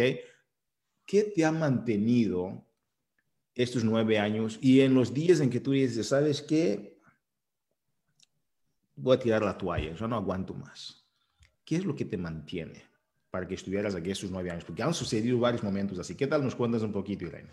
¿qué te ha mantenido estos nueve años y en los días en que tú dices, ¿sabes qué? Voy a tirar la toalla, yo no aguanto más. ¿Qué es lo que te mantiene para que estuvieras aquí estos nueve años? Porque han sucedido varios momentos así. ¿Qué tal nos cuentas un poquito, Irene?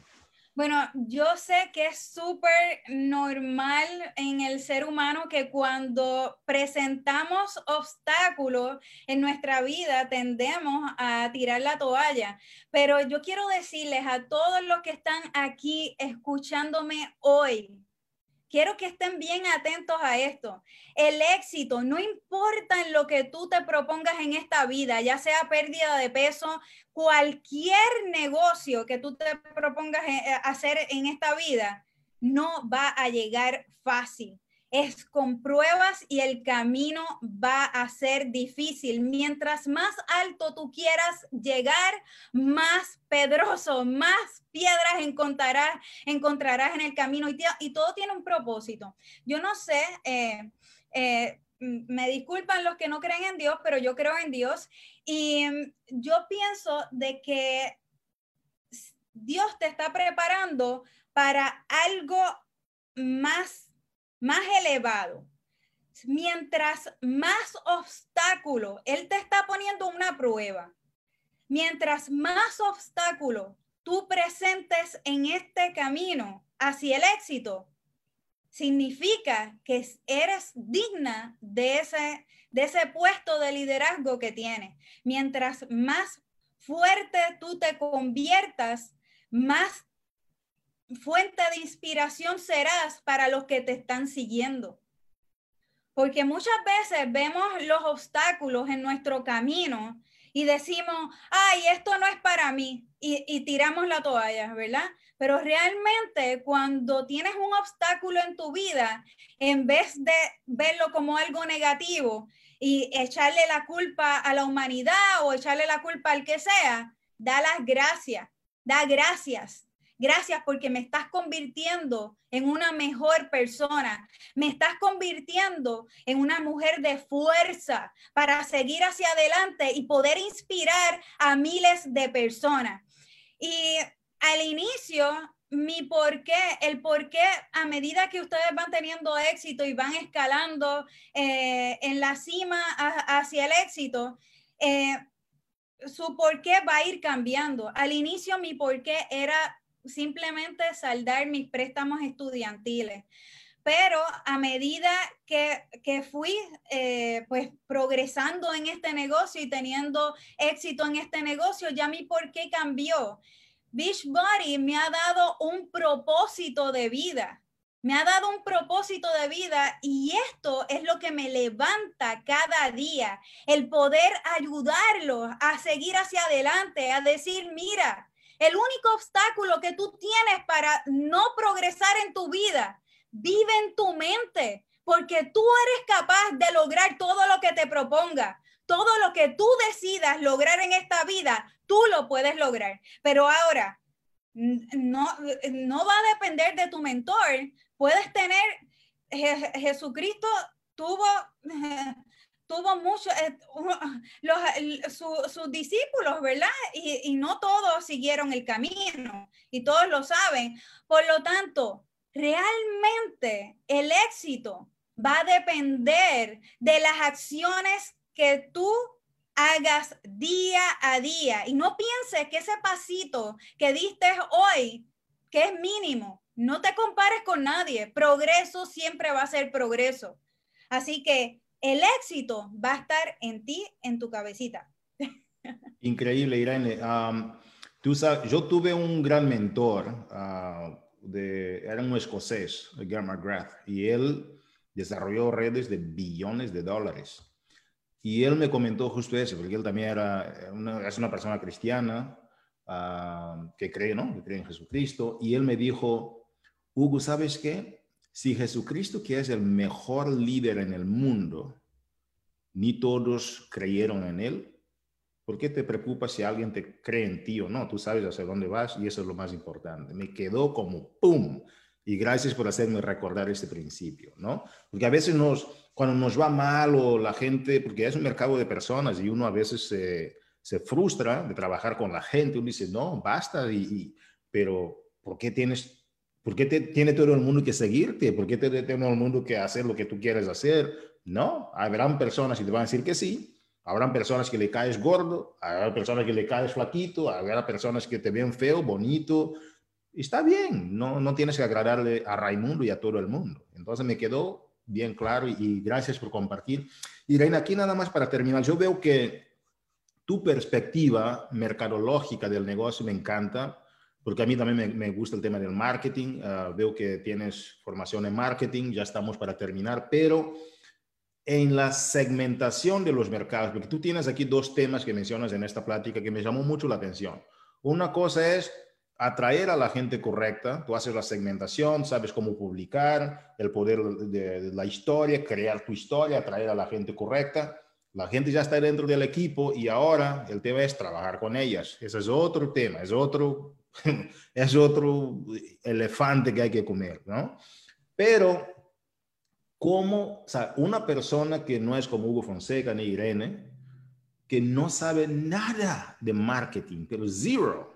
Bueno, yo sé que es súper normal en el ser humano que cuando presentamos obstáculos en nuestra vida tendemos a tirar la toalla, pero yo quiero decirles a todos los que están aquí escuchándome hoy, quiero que estén bien atentos a esto. El éxito, no importa en lo que tú te propongas en esta vida, ya sea pérdida de peso, cualquier negocio que tú te propongas eh, hacer en esta vida, no va a llegar fácil. Es con pruebas y el camino va a ser difícil. Mientras más alto tú quieras llegar, más pedroso, más piedras encontrarás, encontrarás en el camino y, todo tiene un propósito. Yo no sé, eh, eh, me disculpan los que no creen en Dios, pero yo creo en Dios y mm, yo pienso de que Dios te está preparando para algo más más elevado, mientras más obstáculo, Él te está poniendo una prueba. Mientras más obstáculo tú presentes en este camino hacia el éxito, significa que eres digna de ese, de ese puesto de liderazgo que tienes. Mientras más fuerte tú te conviertas, más fuente de inspiración serás para los que te están siguiendo. Porque muchas veces vemos los obstáculos en nuestro camino y decimos, ay, esto no es para mí, y, tiramos la toalla, ¿verdad? Pero realmente cuando tienes un obstáculo en tu vida, en vez de verlo como algo negativo y echarle la culpa a la humanidad o echarle la culpa al que sea, da las gracias, da gracias Gracias porque me estás convirtiendo en una mejor persona. Me estás convirtiendo en una mujer de fuerza para seguir hacia adelante y poder inspirar a miles de personas. Y al inicio, mi por qué, el por qué a medida que ustedes van teniendo éxito y van escalando eh, en la cima hacia el éxito, eh, su por qué va a ir cambiando. Al inicio mi por qué era simplemente saldar mis préstamos estudiantiles. Pero a medida que, que fui eh, pues progresando en este negocio y teniendo éxito en este negocio, ya mi por qué cambió. Beachbody me ha dado un propósito de vida me ha dado un propósito de vida y esto es lo que me levanta cada día, el poder ayudarlos a seguir hacia adelante, a decir, mira, el único obstáculo que tú tienes para no progresar en tu vida vive en tu mente, porque tú eres capaz de lograr todo lo que te proponga. Todo lo que tú decidas lograr en esta vida, tú lo puedes lograr. Pero ahora, no, no va a depender de tu mentor. Puedes tener, Jesucristo tuvo tuvo muchos, eh, sus discípulos, ¿verdad? Y, y no todos siguieron el camino y todos lo saben. Por lo tanto, realmente el éxito va a depender de las acciones que tú hagas día a día. Y no pienses que ese pasito que diste hoy, que es mínimo, no te compares con nadie. Progreso siempre va a ser progreso. Así que el éxito va a estar en ti, en tu cabecita. Increíble, Irene. tú yo tuve un gran mentor, ah, de, era un escocés, Gary McGrath, y él desarrolló redes de billones de dólares. Y él me comentó justo eso, porque él también era una, es una persona cristiana que cree, ¿no? Que cree en Jesucristo. Y él me dijo, Hugo, ¿sabes qué? Si Jesucristo, que es el mejor líder en el mundo, ni todos creyeron en él, ¿por qué te preocupa si alguien te cree en ti o no? Tú sabes hacia dónde vas y eso es lo más importante. Me quedó como ¡pum! Y gracias por hacerme recordar este principio, ¿no? Porque a veces nos, cuando nos va mal o la gente, porque es un mercado de personas y uno a veces se, se frustra de trabajar con la gente, uno dice, no, basta, y, pero ¿por qué tienes ¿Por qué te, tiene todo el mundo que seguirte? ¿Por qué tiene todo el mundo que hacer lo que tú quieres hacer? No, habrán personas que te van a decir que sí, habrán personas que le caes gordo, habrá personas que le caes flaquito, habrá personas que te ven feo, bonito. Está bien, no, no tienes que agradarle a Raimundo y a todo el mundo. Entonces me quedó bien claro y, gracias por compartir. Y Reina, aquí nada más para terminar, yo veo que tu perspectiva mercadológica del negocio me encanta porque a mí también me, gusta el tema del marketing. Ah, veo que tienes formación en marketing, ya estamos para terminar, pero en la segmentación de los mercados, porque tú tienes aquí dos temas que mencionas en esta plática que me llamó mucho la atención. Una cosa es atraer a la gente correcta, tú haces la segmentación, sabes cómo publicar, el poder de, la historia, crear tu historia, atraer a la gente correcta. La gente ya está dentro del equipo y ahora el tema es trabajar con ellas. Ese es otro tema, es otro, es otro elefante que hay que comer, ¿no? Pero, como, o sea, una persona que no es como Hugo Fonseca ni Irene, que no sabe nada de marketing, pero zero,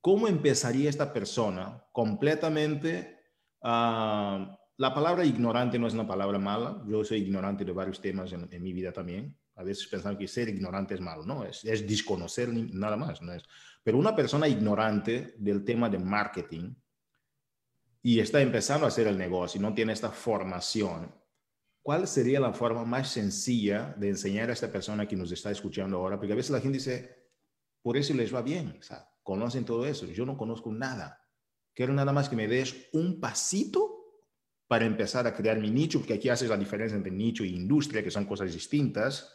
¿cómo empezaría esta persona completamente? Uh, la palabra ignorante no es una palabra mala. Yo soy ignorante de varios temas en, mi vida también. A veces pensamos que ser ignorante es malo. No, es, es desconocer nada más. No es. Pero una persona ignorante del tema de marketing y está empezando a hacer el negocio y no tiene esta formación, ¿cuál sería la forma más sencilla de enseñar a esta persona que nos está escuchando ahora? Porque a veces la gente dice, por eso les va bien. O conocen todo eso. Yo no conozco nada. Quiero nada más que me des un pasito para empezar a crear mi nicho, porque aquí haces la diferencia entre nicho e industria, que son cosas distintas.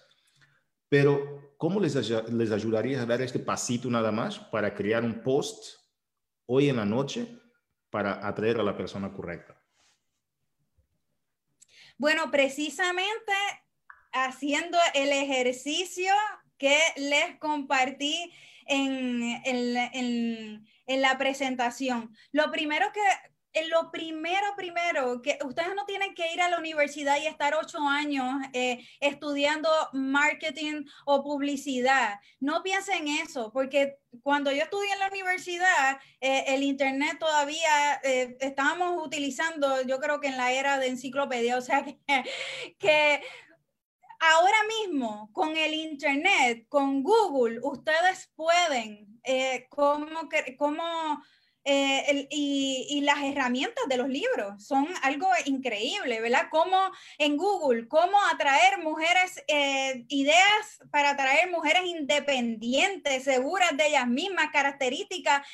Pero, ¿cómo les, les ayudaría a dar este pasito nada más para crear un post hoy en la noche para atraer a la persona correcta? Bueno, precisamente haciendo el ejercicio que les compartí en, la presentación. Lo primero que, lo primero, primero, que ustedes no tienen que ir a la universidad y estar ocho años eh, estudiando marketing o publicidad. No piensen eso, porque cuando yo estudié en la universidad, eh, el Internet todavía estábamos utilizando, yo creo que en la era de enciclopedia, o sea que, que ahora mismo con el Internet, con Google, ustedes pueden, eh, como, como eh, y, las herramientas de los libros son algo increíble, ¿verdad? Como en Google, cómo atraer mujeres, eh, ideas para atraer mujeres independientes, seguras de ellas mismas, características,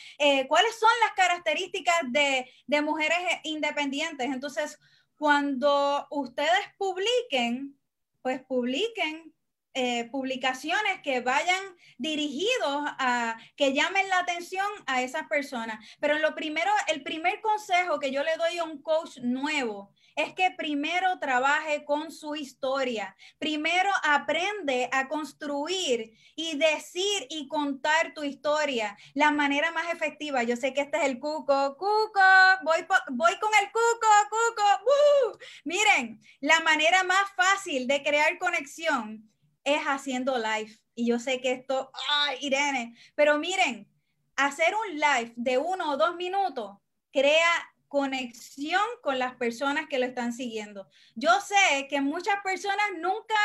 cuáles son las características de, de mujeres independientes. Entonces, cuando ustedes publiquen, pues publiquen eh, publicaciones que vayan dirigidos a que llamen la atención a esas personas. Pero lo primero, el primer consejo que yo le doy a un coach nuevo es que primero trabaje con su historia. Primero aprende a construir y decir y contar tu historia. La manera más efectiva, yo sé que este es el cuco, cuco, voy, voy con el cuco, cuco. Miren, la manera más fácil de crear conexión es haciendo live. Y yo sé que esto, ay, Irene, pero miren, hacer un live de uno o dos minutos crea conexión con las personas que lo están siguiendo. Yo sé que muchas personas nunca,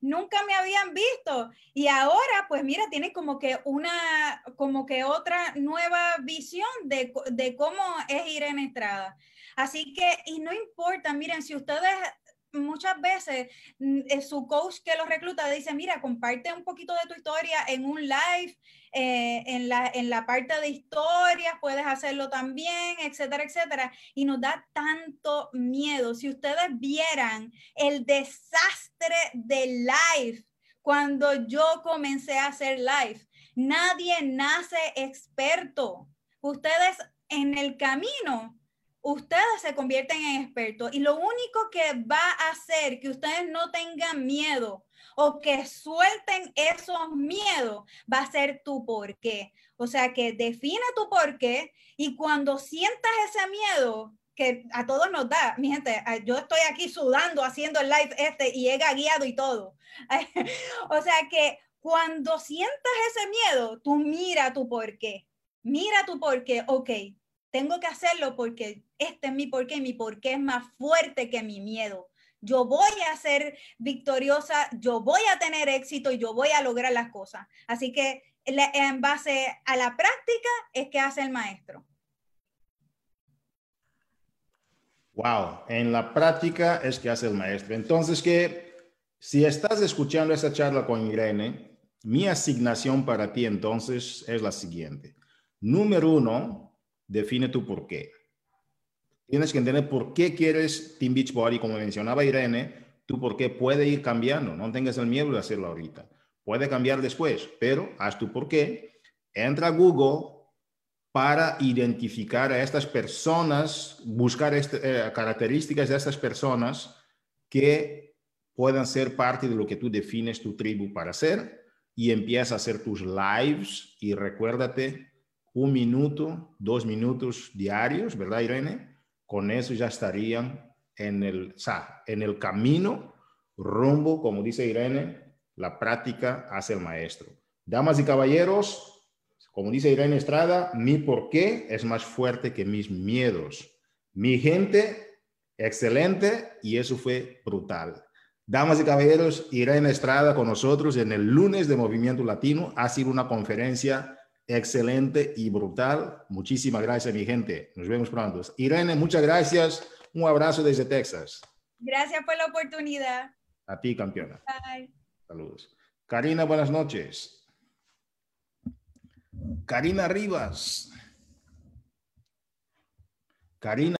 nunca me habían visto y ahora, pues mira, tienen como que una, como que otra nueva visión de, de cómo es Irene Estrada. Así que, y no importa, miren, si ustedes muchas veces mm, eh, su coach que lo recluta dice, mira, comparte un poquito de tu historia en un live, eh, en, la, en la parte de historias, puedes hacerlo también, etcétera, etcétera. Y nos da tanto miedo. Si ustedes vieran el desastre de live cuando yo comencé a hacer live, nadie nace experto. Ustedes en el camino ustedes se convierten en expertos y lo único que va a hacer que ustedes no tengan miedo o que suelten esos miedos va a ser tu por qué. O sea, que define tu por qué y cuando sientas ese miedo, que a todos nos da, mi gente, yo estoy aquí sudando haciendo el live este y he guiado y todo. o sea que cuando sientas ese miedo, tú mira tu por qué. Mira tu por qué, ok, tengo que hacerlo porque este es mi porqué, mi porqué es más fuerte que mi miedo. Yo voy a ser victoriosa, yo voy a tener éxito y yo voy a lograr las cosas. Así que en base a la práctica es que hace el maestro. Wow, en la práctica es que hace el maestro. Entonces, que si estás escuchando esa charla con Irene, mi asignación para ti entonces es la siguiente. Número uno, define tu por qué. Tienes que entender por qué quieres Team Beachbody, como mencionaba Irene, tú por qué puede ir cambiando, no tengas el miedo de hacerlo ahorita. Puede cambiar después, pero haz tu por qué. Entra a Google, para identificar a estas personas, buscar este, eh, características de estas personas que puedan ser parte de lo que tú defines tu tribu para ser y empieza a hacer tus lives y recuérdate un minuto, dos minutos diarios, ¿verdad, Irene? Con eso ya estarían en el, o sea, en el camino rumbo, como dice Irene, la práctica hace el maestro. Damas y caballeros, como dice Irene Estrada, mi por qué es más fuerte que mis miedos. Mi gente, excelente, y eso fue brutal. Damas y caballeros, Irene Estrada con nosotros en el lunes de Movimiento Latino. Ha sido una conferencia excelente y brutal. Muchísimas gracias, mi gente. Nos vemos pronto. Irene, muchas gracias. Un abrazo desde Texas. Gracias por la oportunidad. A ti, campeona. Bye. Saludos. Karina, buenas noches. Karina Rivas. Karina.